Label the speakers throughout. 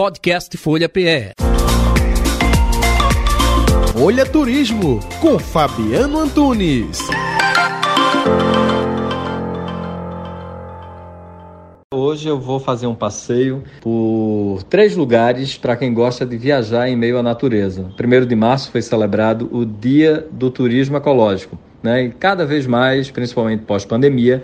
Speaker 1: Podcast Folha PE.
Speaker 2: Folha Turismo com Fabiano Antunes.
Speaker 3: Hoje eu vou fazer um passeio por três lugares para quem gosta de viajar em meio à natureza. Primeiro de março foi celebrado o Dia do Turismo Ecológico, né? E cada vez mais, principalmente pós-pandemia,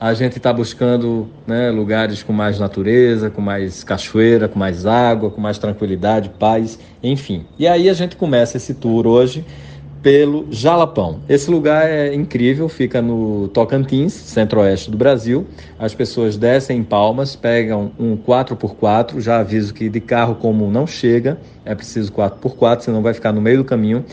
Speaker 3: a gente está buscando né, lugares com mais natureza, com mais cachoeira, com mais água, com mais tranquilidade, paz, enfim. E aí a gente começa esse tour hoje pelo Jalapão. Esse lugar é incrível, fica no Tocantins, centro-oeste do Brasil. As pessoas descem em Palmas, pegam um 4x4, já aviso que de carro comum não chega, é preciso 4x4, senão vai ficar no meio do caminho.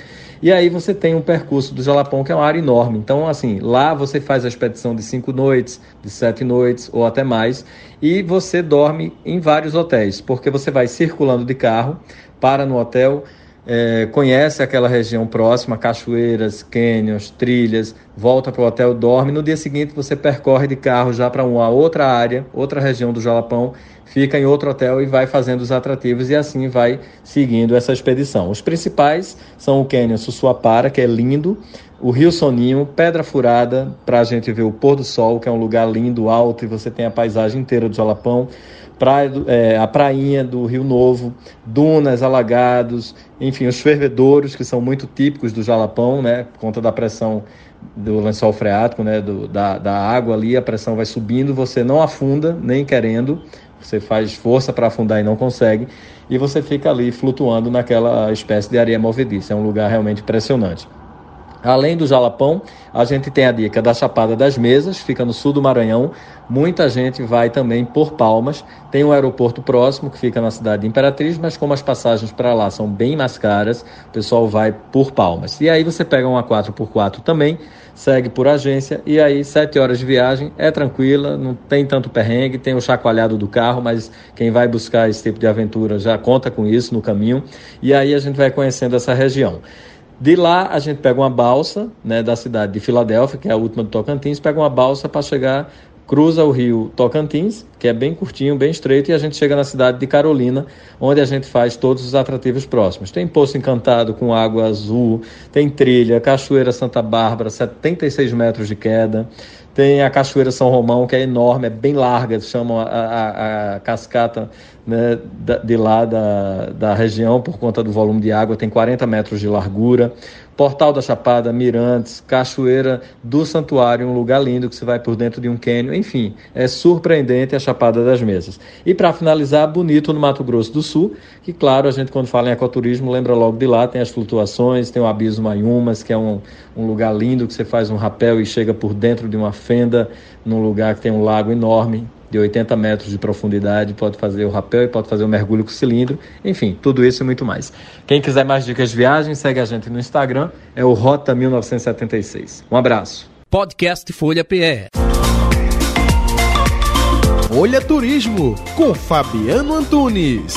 Speaker 3: E aí você tem um percurso do Jalapão, que é uma área enorme. Então, assim, lá você faz a expedição de cinco noites, de sete noites ou até mais, e você dorme em vários hotéis, porque você vai circulando de carro, para no hotel, é, conhece aquela região próxima, cachoeiras, cânions, trilhas, volta para o hotel, dorme. No dia seguinte você percorre de carro já para uma outra área, outra região do Jalapão, fica em outro hotel e vai fazendo os atrativos e assim vai seguindo essa expedição. Os principais são o cânion Sussuapara, que é lindo, o Rio Soninho, Pedra Furada, para a gente ver o pôr do sol, que é um lugar lindo, alto, e você tem a paisagem inteira do Jalapão praia do, é, a prainha do Rio Novo, dunas, alagados, enfim, os fervedouros, que são muito típicos do Jalapão, né, por conta da pressão do lençol freático, né, do, da, da água ali, a pressão vai subindo, você não afunda, nem querendo, você faz força para afundar e não consegue, e você fica ali flutuando naquela espécie de areia movediça. É um lugar realmente impressionante. Além do Jalapão, a gente tem a dica da Chapada das Mesas, fica no sul do Maranhão. Muita gente vai também por Palmas. Tem um aeroporto próximo que fica na cidade de Imperatriz, mas como as passagens para lá são bem mais caras, o pessoal vai por Palmas. E aí você pega uma 4x4 também, segue por agência e aí sete horas de viagem é tranquila, não tem tanto perrengue, tem o chacoalhado do carro, mas quem vai buscar esse tipo de aventura já conta com isso no caminho. E aí a gente vai conhecendo essa região. De lá a gente pega uma balsa, né, da cidade de Filadélfia, que é a última do Tocantins, pega uma balsa para chegar, cruza o rio Tocantins, que é bem curtinho, bem estreito, e a gente chega na cidade de Carolina, onde a gente faz todos os atrativos próximos. Tem Poço Encantado com água azul, tem trilha, Cachoeira Santa Bárbara, 76 metros de queda, tem a Cachoeira São Romão, que é enorme, é bem larga, chamam a, a, a cascata né, de lá da, da região, por conta do volume de água, tem 40 metros de largura. Portal da Chapada, Mirantes, Cachoeira do Santuário, um lugar lindo que você vai por dentro de um cânion, enfim, é surpreendente a Chapada das Mesas. E para finalizar, bonito no Mato Grosso do Sul, que claro, a gente quando fala em ecoturismo lembra logo de lá, tem as flutuações, tem o Abismo Maiumas, que é um, um lugar lindo que você faz um rapel e chega por dentro de uma fenda, num lugar que tem um lago enorme, de 80 metros de profundidade, pode fazer o rapel e pode fazer o mergulho com cilindro, enfim, tudo isso e muito mais. Quem quiser mais dicas de viagem, segue a gente no Instagram, é o Rota 1976. Um abraço.
Speaker 1: Podcast Folha PE.
Speaker 2: Folha Turismo com Fabiano Antunes.